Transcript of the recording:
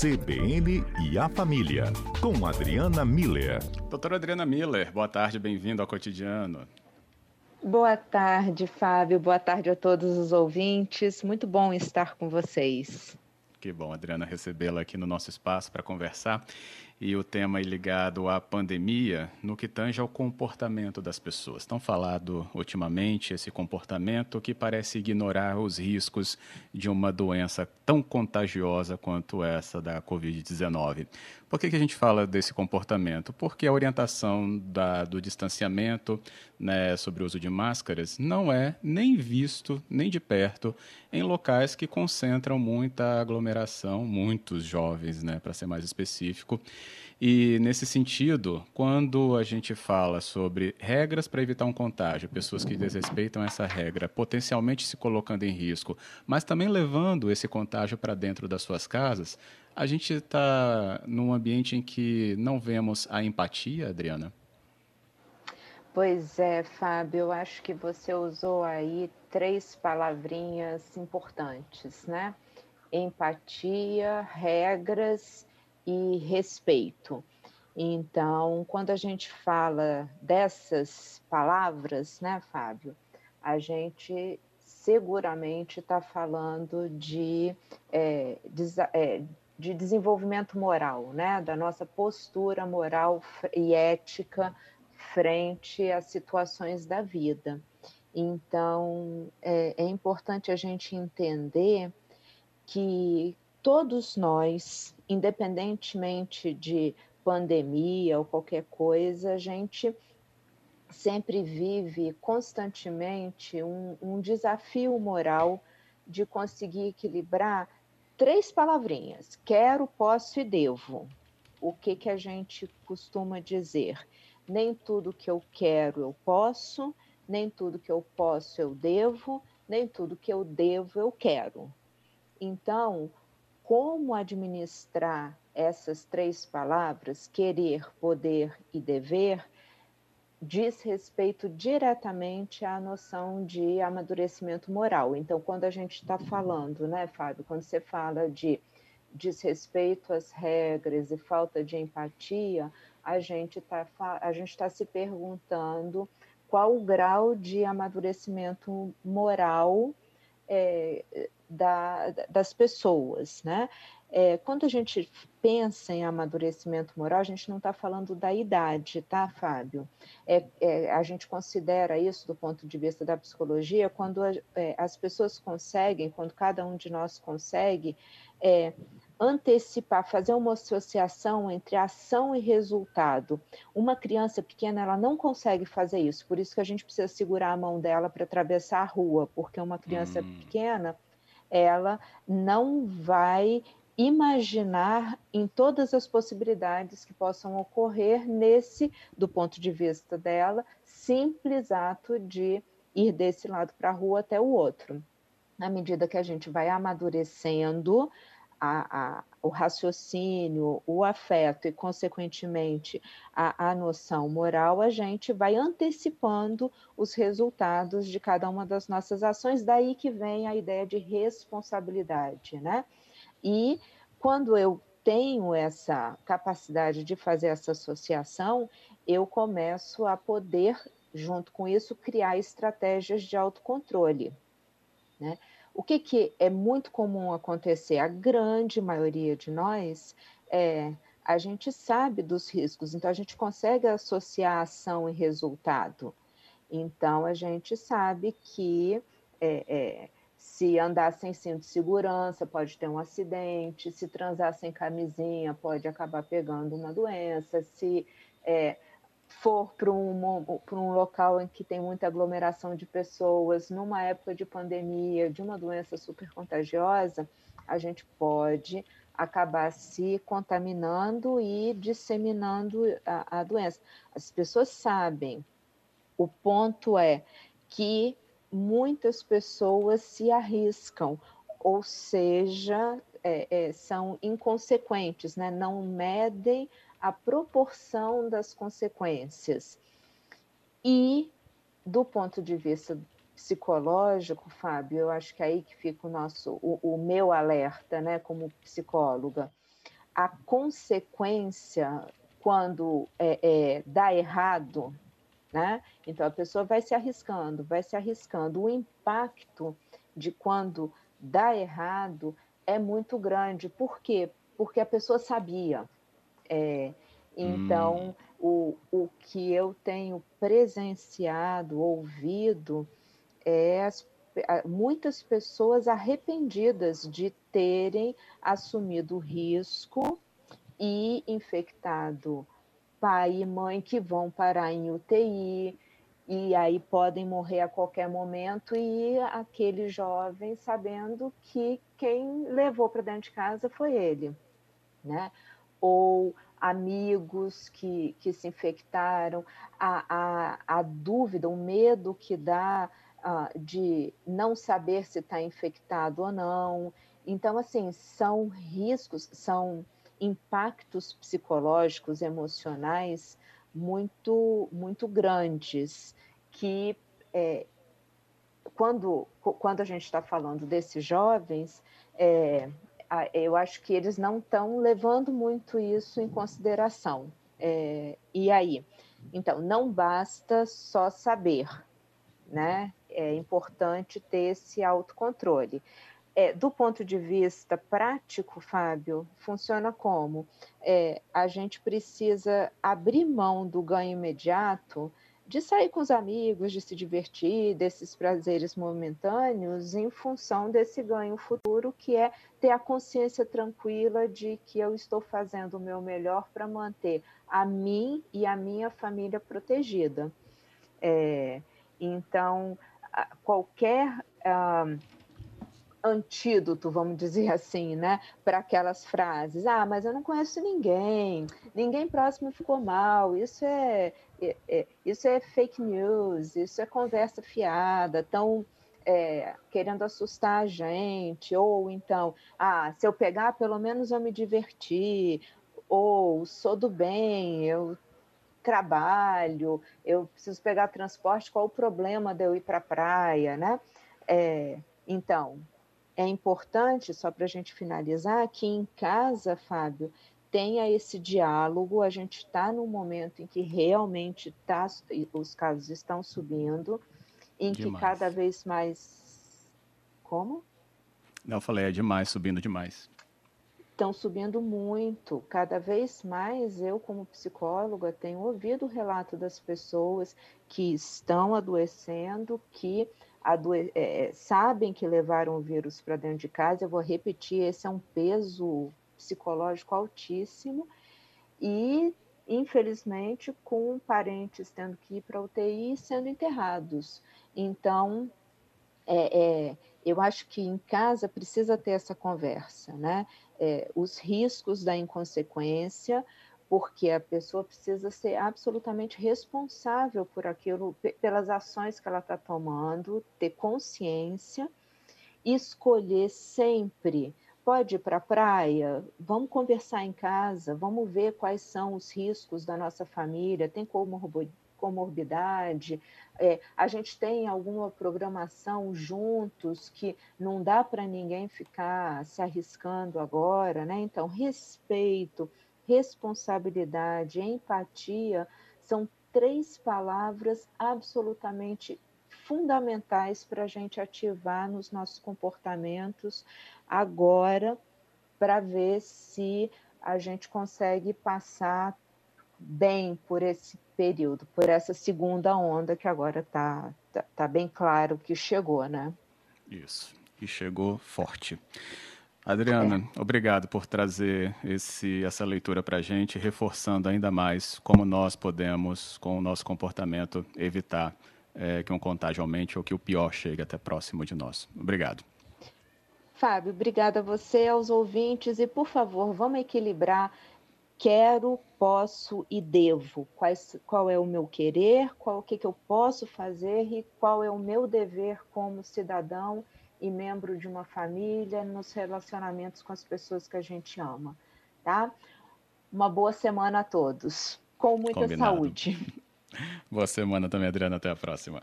CBN e a Família, com Adriana Miller. Doutora Adriana Miller, boa tarde, bem-vindo ao Cotidiano. Boa tarde, Fábio. Boa tarde a todos os ouvintes. Muito bom estar com vocês. Que bom, Adriana, recebê-la aqui no nosso espaço para conversar e o tema ligado à pandemia no que tange ao comportamento das pessoas. Tão falado ultimamente esse comportamento que parece ignorar os riscos de uma doença tão contagiosa quanto essa da Covid-19. Por que, que a gente fala desse comportamento? Porque a orientação da, do distanciamento né, sobre o uso de máscaras não é nem visto, nem de perto, em locais que concentram muita aglomeração, muitos jovens, né, para ser mais específico. E nesse sentido, quando a gente fala sobre regras para evitar um contágio, pessoas que desrespeitam essa regra, potencialmente se colocando em risco, mas também levando esse contágio para dentro das suas casas, a gente está num ambiente em que não vemos a empatia, Adriana? Pois é, Fábio, eu acho que você usou aí três palavrinhas importantes, né? Empatia, regras e respeito. Então, quando a gente fala dessas palavras, né, Fábio, a gente seguramente está falando de, é, de, é, de desenvolvimento moral, né? da nossa postura moral e ética frente às situações da vida. Então, é, é importante a gente entender que todos nós, independentemente de pandemia ou qualquer coisa, a gente sempre vive constantemente um, um desafio moral de conseguir equilibrar três palavrinhas: quero, posso e devo. O que, que a gente costuma dizer? Nem tudo que eu quero eu posso, nem tudo que eu posso eu devo, nem tudo que eu devo eu quero. Então, como administrar essas três palavras, querer, poder e dever, diz respeito diretamente à noção de amadurecimento moral. Então, quando a gente está falando, né, Fábio, quando você fala de desrespeito às regras e falta de empatia, a gente está a gente está se perguntando qual o grau de amadurecimento moral é, da, das pessoas, né? É, quando a gente pensa em amadurecimento moral, a gente não está falando da idade, tá, Fábio? É, é, a gente considera isso do ponto de vista da psicologia quando a, é, as pessoas conseguem, quando cada um de nós consegue é, antecipar, fazer uma associação entre ação e resultado. Uma criança pequena, ela não consegue fazer isso, por isso que a gente precisa segurar a mão dela para atravessar a rua, porque uma criança hum. pequena, ela não vai imaginar em todas as possibilidades que possam ocorrer nesse, do ponto de vista dela, simples ato de ir desse lado para a rua até o outro. Na medida que a gente vai amadurecendo a, a, o raciocínio, o afeto e, consequentemente, a, a noção moral, a gente vai antecipando os resultados de cada uma das nossas ações, daí que vem a ideia de responsabilidade, né? E quando eu tenho essa capacidade de fazer essa associação, eu começo a poder, junto com isso, criar estratégias de autocontrole. Né? O que, que é muito comum acontecer? A grande maioria de nós é a gente sabe dos riscos, então a gente consegue associar ação e resultado. Então a gente sabe que é, é, se andar sem cinto de segurança, pode ter um acidente. Se transar sem camisinha, pode acabar pegando uma doença. Se é, for para um, um local em que tem muita aglomeração de pessoas, numa época de pandemia, de uma doença super contagiosa, a gente pode acabar se contaminando e disseminando a, a doença. As pessoas sabem. O ponto é que muitas pessoas se arriscam, ou seja, é, é, são inconsequentes, né? não medem a proporção das consequências. E, do ponto de vista psicológico, Fábio, eu acho que é aí que fica o nosso, o, o meu alerta, né, como psicóloga. a consequência quando é, é, dá errado, né? Então a pessoa vai se arriscando, vai se arriscando. O impacto de quando dá errado é muito grande. Por quê? Porque a pessoa sabia. É, então, hum. o, o que eu tenho presenciado, ouvido, é as, muitas pessoas arrependidas de terem assumido o risco e infectado pai e mãe que vão parar em UTI, e aí podem morrer a qualquer momento, e aquele jovem sabendo que quem levou para dentro de casa foi ele, né? Ou amigos que, que se infectaram, a, a, a dúvida, o medo que dá uh, de não saber se está infectado ou não. Então, assim, são riscos, são impactos psicológicos, emocionais muito, muito grandes que é, quando, quando a gente está falando desses jovens, é, eu acho que eles não estão levando muito isso em consideração. É, e aí? Então, não basta só saber, né? É importante ter esse autocontrole. É, do ponto de vista prático, Fábio, funciona como? É, a gente precisa abrir mão do ganho imediato de sair com os amigos, de se divertir, desses prazeres momentâneos, em função desse ganho futuro, que é ter a consciência tranquila de que eu estou fazendo o meu melhor para manter a mim e a minha família protegida. É, então, qualquer. Ah, antídoto, vamos dizer assim, né, para aquelas frases. Ah, mas eu não conheço ninguém, ninguém próximo ficou mal. Isso é, é, é isso é fake news, isso é conversa fiada. Estão é, querendo assustar a gente, ou então, ah, se eu pegar, pelo menos eu me diverti, ou sou do bem, eu trabalho, eu preciso pegar transporte, qual o problema de eu ir para a praia, né? É, então, é importante, só para a gente finalizar, que em casa, Fábio, tenha esse diálogo. A gente está num momento em que realmente tá, os casos estão subindo, em demais. que cada vez mais. Como? Não, eu falei, é demais, subindo demais. Estão subindo muito. Cada vez mais eu, como psicóloga, tenho ouvido o relato das pessoas que estão adoecendo, que é, sabem que levaram o vírus para dentro de casa, eu vou repetir, esse é um peso psicológico altíssimo e, infelizmente, com parentes tendo que ir para UTI e sendo enterrados. Então, é, é, eu acho que em casa precisa ter essa conversa, né? É, os riscos da inconsequência, porque a pessoa precisa ser absolutamente responsável por aquilo, pelas ações que ela está tomando, ter consciência, escolher sempre. Pode ir para a praia? Vamos conversar em casa, vamos ver quais são os riscos da nossa família, tem comorbidade, é, a gente tem alguma programação juntos que não dá para ninguém ficar se arriscando agora, né? Então, respeito, responsabilidade, empatia são três palavras absolutamente fundamentais para a gente ativar nos nossos comportamentos agora, para ver se a gente consegue passar bem por esse período, por essa segunda onda que agora está tá, tá bem claro que chegou, né? Isso, e chegou forte. Adriana, é. obrigado por trazer esse, essa leitura para a gente, reforçando ainda mais como nós podemos, com o nosso comportamento, evitar é, que um contágio aumente ou que o pior chegue até próximo de nós. Obrigado. Fábio, obrigada a você, aos ouvintes, e por favor, vamos equilibrar quero, posso e devo. Quais, qual é o meu querer, qual o que, que eu posso fazer e qual é o meu dever como cidadão e membro de uma família, nos relacionamentos com as pessoas que a gente ama, tá? Uma boa semana a todos, com muita Combinado. saúde. Boa semana também, Adriana. Até a próxima.